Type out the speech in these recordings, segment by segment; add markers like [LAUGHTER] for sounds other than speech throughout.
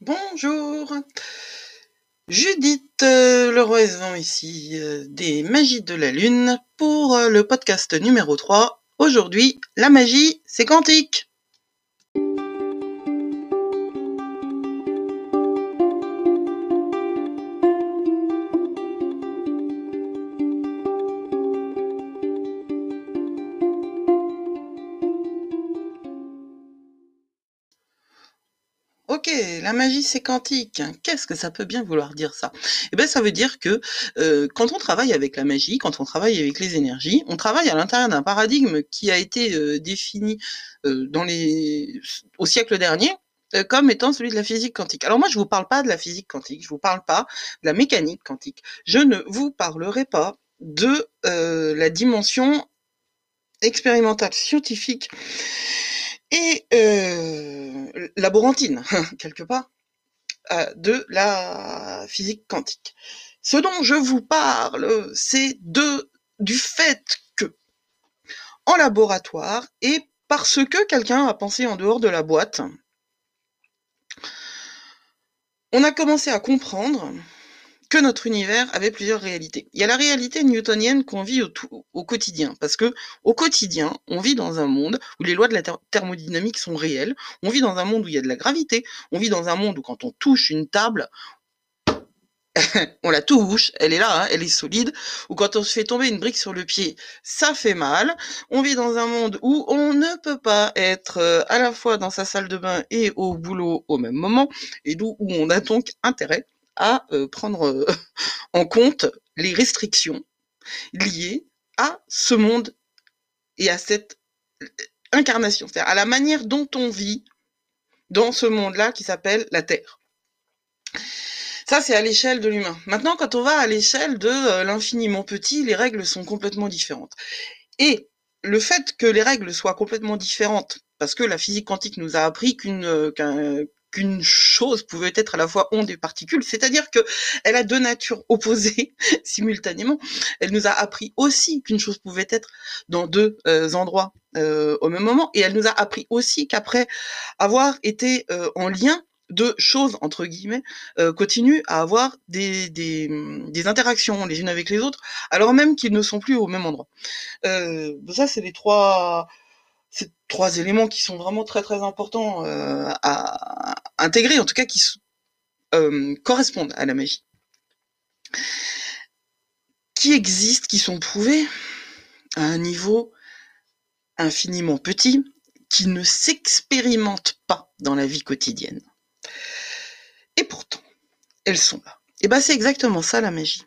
Bonjour. Judith euh, Leroy-Vent ici, euh, des Magies de la Lune, pour euh, le podcast numéro 3. Aujourd'hui, la magie, c'est quantique. Ok, la magie c'est quantique. Qu'est-ce que ça peut bien vouloir dire ça? Eh bien, ça veut dire que euh, quand on travaille avec la magie, quand on travaille avec les énergies, on travaille à l'intérieur d'un paradigme qui a été euh, défini euh, au siècle dernier comme étant celui de la physique quantique. Alors moi, je vous parle pas de la physique quantique, je vous parle pas de la mécanique quantique. Je ne vous parlerai pas de la dimension expérimentale scientifique et euh, laborantine, [LAUGHS] quelque part, euh, de la physique quantique. Ce dont je vous parle, c'est de du fait que, en laboratoire, et parce que quelqu'un a pensé en dehors de la boîte, on a commencé à comprendre que notre univers avait plusieurs réalités. Il y a la réalité newtonienne qu'on vit au, quotidien, parce que au quotidien, on vit dans un monde où les lois de la ther- thermodynamique sont réelles, on vit dans un monde où il y a de la gravité, on vit dans un monde où quand on touche une table, [LAUGHS] on la touche, elle est là, hein, elle est solide, ou quand on se fait tomber une brique sur le pied, ça fait mal. On vit dans un monde où on ne peut pas être euh, à la fois dans sa salle de bain et au boulot au même moment, et d'où où on a donc intérêt à euh, prendre euh, [LAUGHS] en compte les restrictions liées à ce monde et à cette euh, incarnation, c'est-à-dire à la manière dont on vit dans ce monde-là qui s'appelle la Terre. Ça, c'est à l'échelle de l'humain. Maintenant, quand on va à l'échelle de l'infiniment petit, les règles sont complètement différentes. Et le fait que les règles soient complètement différentes, parce que la physique quantique nous a appris qu'une qu'un- qu'une chose pouvait être à la fois onde et particule, c'est-à-dire que elle a deux natures opposées [LAUGHS] simultanément. Elle nous a appris aussi qu'une chose pouvait être dans deux euh, endroits euh, au même moment, et elle nous a appris aussi qu'après avoir été euh, en lien, deux choses entre guillemets euh, continuent à avoir des, des, des interactions les unes avec les autres, alors même qu'ils ne sont plus au même endroit. Euh, ça, c'est les trois, ces trois éléments qui sont vraiment très très importants euh, à intégrer, en tout cas qui euh, correspondent à la magie, qui existent, qui sont prouvés à un niveau infiniment petit, qui ne s'expérimentent pas dans la vie quotidienne. Et pourtant, elles sont là. Et ben c'est exactement ça la magie.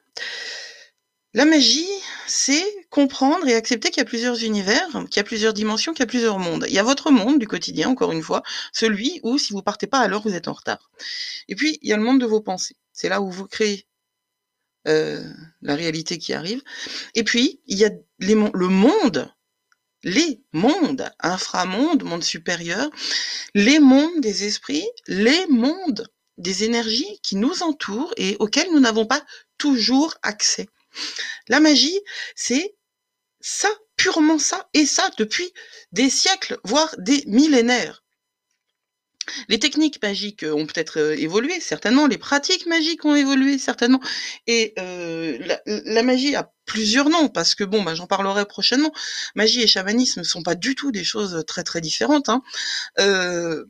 La magie, c'est comprendre et accepter qu'il y a plusieurs univers, qu'il y a plusieurs dimensions, qu'il y a plusieurs mondes. Il y a votre monde du quotidien, encore une fois, celui où si vous partez pas l'heure, vous êtes en retard. Et puis, il y a le monde de vos pensées. C'est là où vous créez euh, la réalité qui arrive. Et puis, il y a les le monde, les mondes, inframondes, monde supérieur, les mondes des esprits, les mondes des énergies qui nous entourent et auxquels nous n'avons pas toujours accès. La magie, c'est ça, purement ça, et ça depuis des siècles, voire des millénaires. Les techniques magiques ont peut-être euh, évolué, certainement, les pratiques magiques ont évolué, certainement, et euh, la, magie a plusieurs noms, parce que bon, bah, j'en parlerai prochainement. Magie et chamanisme ne sont pas du tout des choses très très différentes, hein. Euh,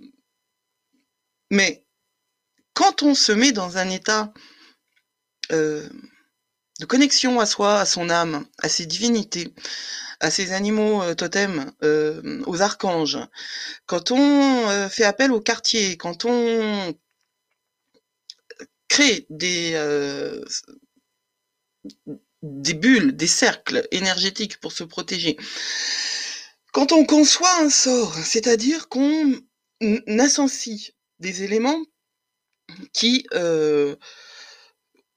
mais quand on se met dans un état euh, de connexion à soi, à son âme, à ses divinités, à ses animaux euh, totems, euh, aux archanges, quand on euh, fait appel au quartier, quand on crée des, des bulles, des cercles énergétiques pour se protéger, quand on conçoit un sort, c'est-à-dire qu'on associe des éléments qui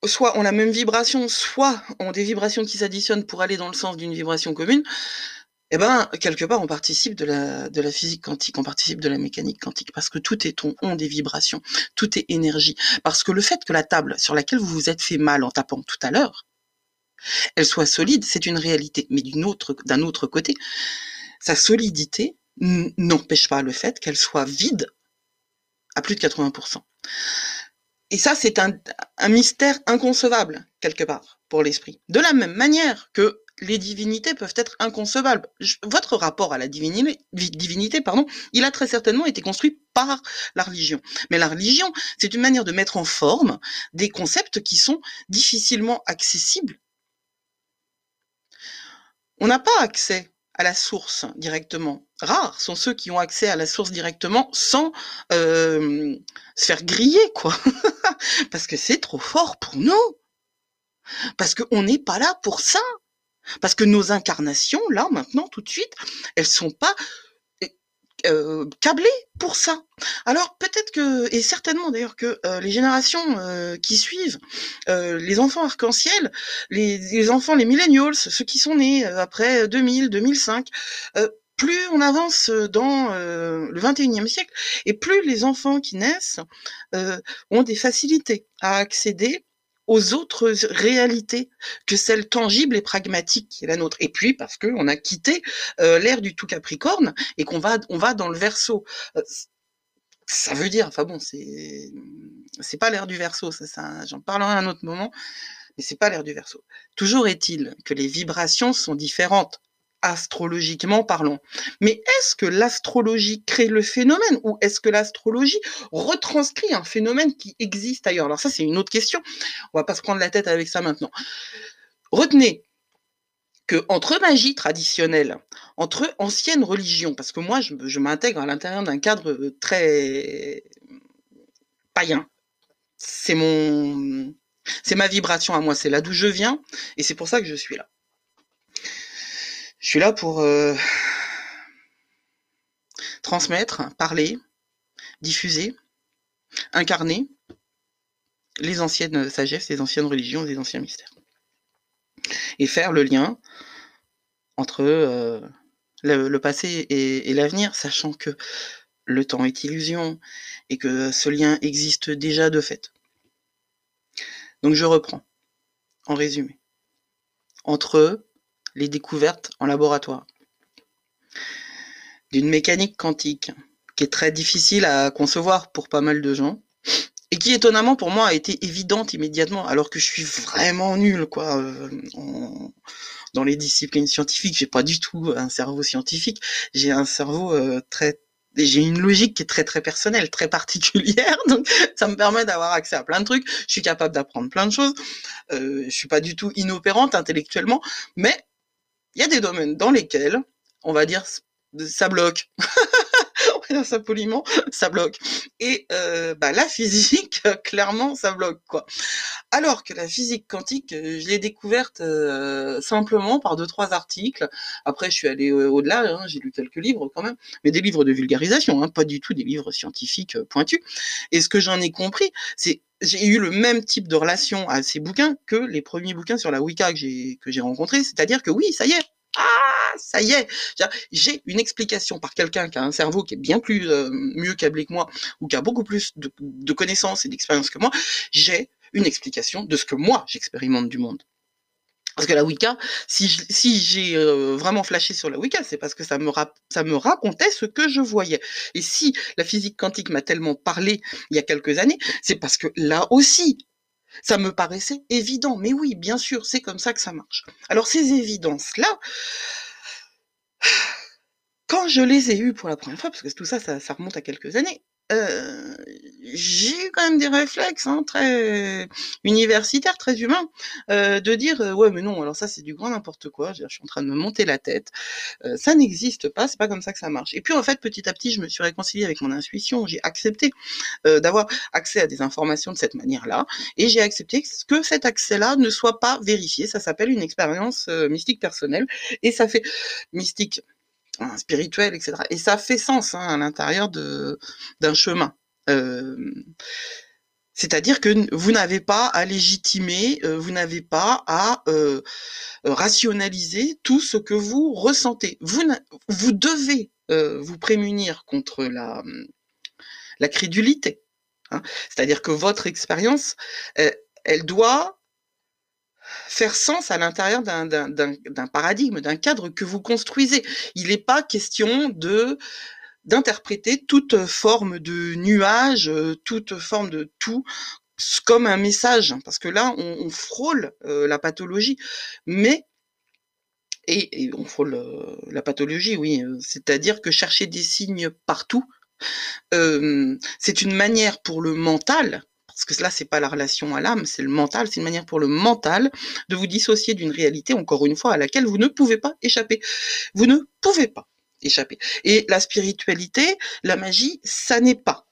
soit ont la même vibration, soit ont des vibrations qui s'additionnent pour aller dans le sens d'une vibration commune, eh ben, quelque part, on participe de la, de la physique quantique, on participe de la mécanique quantique, parce que tout est on, on des vibrations, tout est énergie. Parce que le fait que la table sur laquelle vous vous êtes fait mal en tapant tout à l'heure, elle soit solide, c'est une réalité. Mais d'une autre, d'un autre côté, sa solidité n'empêche pas le fait qu'elle soit vide à plus de 80%. Et ça, c'est un, un mystère inconcevable, quelque part, pour l'esprit. De la même manière que les divinités peuvent être inconcevables. votre rapport à la divinité, pardon, il a très certainement été construit par la religion. Mais la religion, c'est une manière de mettre en forme des concepts qui sont difficilement accessibles. On n'a pas accès à la source directement. Rares sont ceux qui ont accès à la source directement sans euh, se faire griller, quoi. [LAUGHS] Parce que c'est trop fort pour nous. Parce qu'on n'est pas là pour ça. Parce que nos incarnations, là, maintenant, tout de suite, elles sont pas euh, câblées pour ça. Alors peut-être que, et certainement d'ailleurs que euh, les générations euh, qui suivent, euh, les enfants arc-en-ciel, les, les, enfants, les millennials, ceux qui sont nés après 2000, 2005, plus on avance dans le 21e siècle, et plus les enfants qui naissent ont des facilités à accéder aux autres réalités que celle tangible et pragmatique qui est la nôtre. Et puis parce qu'on a quitté euh, l'ère du tout Capricorne et qu'on va dans le Verseau. Euh, ça veut dire, enfin bon, c'est c'est pas l'ère du ça j'en parlerai à un autre moment, mais c'est pas l'ère du Verseau. Toujours est-il que les vibrations sont différentes astrologiquement parlant. Mais est-ce que l'astrologie crée le phénomène ou est-ce que l'astrologie retranscrit un phénomène qui existe ailleurs? Alors ça, c'est une autre question. On va pas se prendre la tête avec ça maintenant. Retenez que entre magie traditionnelle, entre anciennes religions, parce que moi, je, m'intègre à l'intérieur d'un cadre euh, très païen. C'est c'est ma vibration à moi, c'est là d'où je viens, et c'est pour ça que je suis là. Je suis là pour euh, transmettre, parler, diffuser, incarner les anciennes sagesses, les anciennes religions, les anciens mystères. Et faire le lien entre euh, le, passé et, l'avenir, sachant que le temps est illusion et que ce lien existe déjà de fait. Donc je reprends, en résumé. Entre les découvertes en laboratoire. D'une mécanique quantique qui est très difficile à concevoir pour pas mal de gens et qui étonnamment pour moi a été évidente immédiatement alors que je suis vraiment nul quoi euh, dans les disciplines scientifiques j'ai pas du tout un cerveau scientifique j'ai un cerveau euh, très j'ai une logique qui est très très personnelle, très particulière, [LAUGHS] donc ça me permet d'avoir accès à plein de trucs. Je suis capable d'apprendre plein de choses. Euh, je suis pas du tout inopérante intellectuellement, mais il y a des domaines dans lesquels, on va dire, ça bloque. [LAUGHS] on va dire ça poliment, ça bloque. Et euh, bah, la physique, [LAUGHS] clairement, ça bloque. quoi. Alors que la physique quantique, euh, je l'ai découverte euh, simplement par deux, trois articles. Après, je suis allée au-delà, hein, j'ai lu quelques livres quand même, mais des livres de vulgarisation, hein, pas du tout des livres scientifiques pointus. Et ce que j'en ai compris, c'est j'ai eu le même type de relation à ces bouquins que les premiers bouquins sur la Wicca que j'ai rencontrés. C'est-à-dire que oui, ça y est, ah, ça y est, j'ai une explication par quelqu'un qui a un cerveau qui est bien plus euh, mieux câblé que moi ou qui a beaucoup plus de, de connaissances et d'expérience que moi. J'ai une explication de ce que moi j'expérimente du monde. Parce que la Wicca, si j'ai euh, vraiment flashé sur la Wicca, c'est parce que ça me, ça me racontait ce que je voyais. Et si la physique quantique m'a tellement parlé il y a quelques années, c'est parce que là aussi, ça me paraissait évident. Mais oui, bien sûr, c'est comme ça que ça marche. Alors ces évidences-là, quand je les ai eues pour la première fois, parce que tout ça, ça remonte à quelques années, euh, j'ai eu quand même des réflexes hein, très universitaires, très humains, euh, de dire euh, ouais mais non alors ça c'est du grand n'importe quoi. Je, suis en train de me monter la tête. Euh, ça n'existe pas, c'est pas comme ça que ça marche. Et puis en fait petit à petit je me suis réconciliée avec mon intuition. J'ai accepté euh, d'avoir accès à des informations de cette manière-là et j'ai accepté que cet accès-là ne soit pas vérifié. Ça s'appelle une expérience mystique personnelle et ça fait mystique spirituel, etc. Et ça fait sens hein, à l'intérieur d'un chemin. Euh, c'est-à-dire que vous n'avez pas à légitimer, euh, vous n'avez pas à euh, rationaliser tout ce que vous ressentez. Vous, vous devez vous prémunir contre la, la crédulité. Hein. C'est-à-dire que votre expérience, elle doit faire sens à l'intérieur d'un paradigme, d'un cadre que vous construisez. Il n'est pas question de d'interpréter toute forme de nuage, toute forme de tout comme un message, parce que là, on, on frôle la pathologie, mais et, on frôle la pathologie, oui, c'est-à-dire que chercher des signes partout, c'est une manière pour le mental, parce que là, c'est pas la relation à l'âme, c'est le mental, c'est une manière pour le mental de vous dissocier d'une réalité, encore une fois, à laquelle vous ne pouvez pas échapper. Vous ne pouvez pas échapper. Et la spiritualité, la magie, ça n'est pas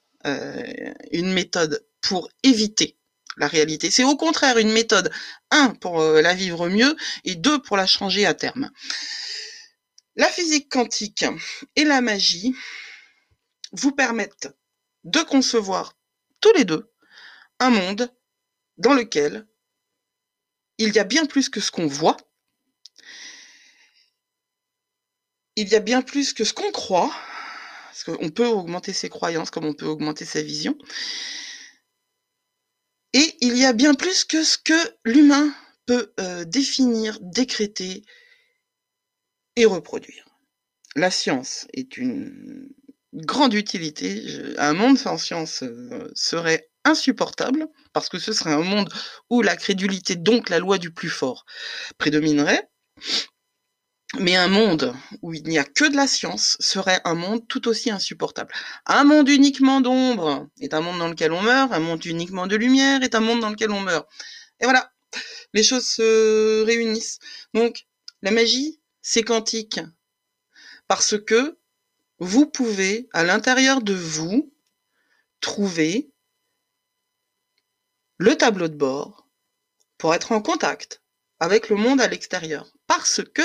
une méthode pour éviter la réalité. C'est au contraire une méthode, un, pour la vivre mieux, et deux, pour la changer à terme. La physique quantique et la magie vous permettent de concevoir tous les deux un monde dans lequel il y a bien plus que ce qu'on voit, il y a bien plus que ce qu'on croit, parce qu'on peut augmenter ses croyances comme on peut augmenter sa vision, et il y a bien plus que ce que l'humain peut euh, définir, décréter et reproduire. La science est une grande utilité. Un monde sans science euh, serait insupportable, parce que ce serait un monde où la crédulité, donc la loi du plus fort, prédominerait. Mais un monde où il n'y a que de la science serait un monde tout aussi insupportable. Un monde uniquement d'ombre est un monde dans lequel on meurt, un monde uniquement de lumière est un monde dans lequel on meurt. Et voilà, les choses se réunissent. Donc, la magie, c'est quantique. Parce que vous pouvez, à l'intérieur de vous, trouver le tableau de bord pour être en contact avec le monde à l'extérieur. Parce que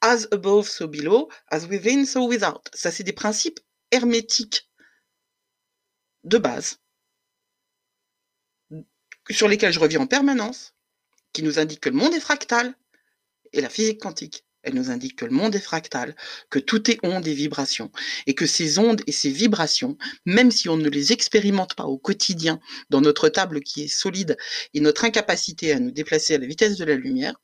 as above, so below, as within, so without. Ça, c'est des principes hermétiques de base sur lesquels je reviens en permanence, qui nous indiquent que le monde est fractal et la physique quantique. Elle nous indique que le monde est fractal, que tout est onde et vibration, et que ces ondes et ces vibrations, même si on ne les expérimente pas au quotidien dans notre table qui est solide et notre incapacité à nous déplacer à la vitesse de la lumière,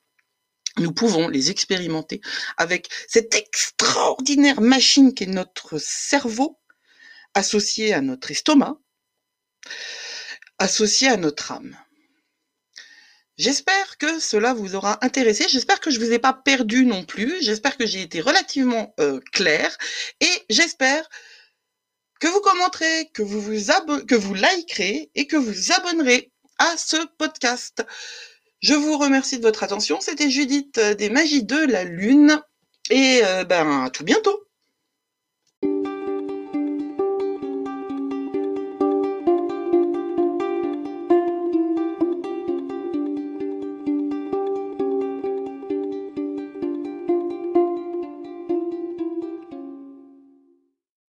nous pouvons les expérimenter avec cette extraordinaire machine qui est notre cerveau, associé à notre estomac, associé à notre âme. J'espère que cela vous aura intéressé. J'espère que je vous ai pas perdu non plus. J'espère que j'ai été relativement euh, clair et j'espère que vous commenterez, que vous vous que likerez et que vous abonnerez à ce podcast. Je vous remercie de votre attention. C'était Judith euh, des Magies de la Lune et euh, ben à tout bientôt.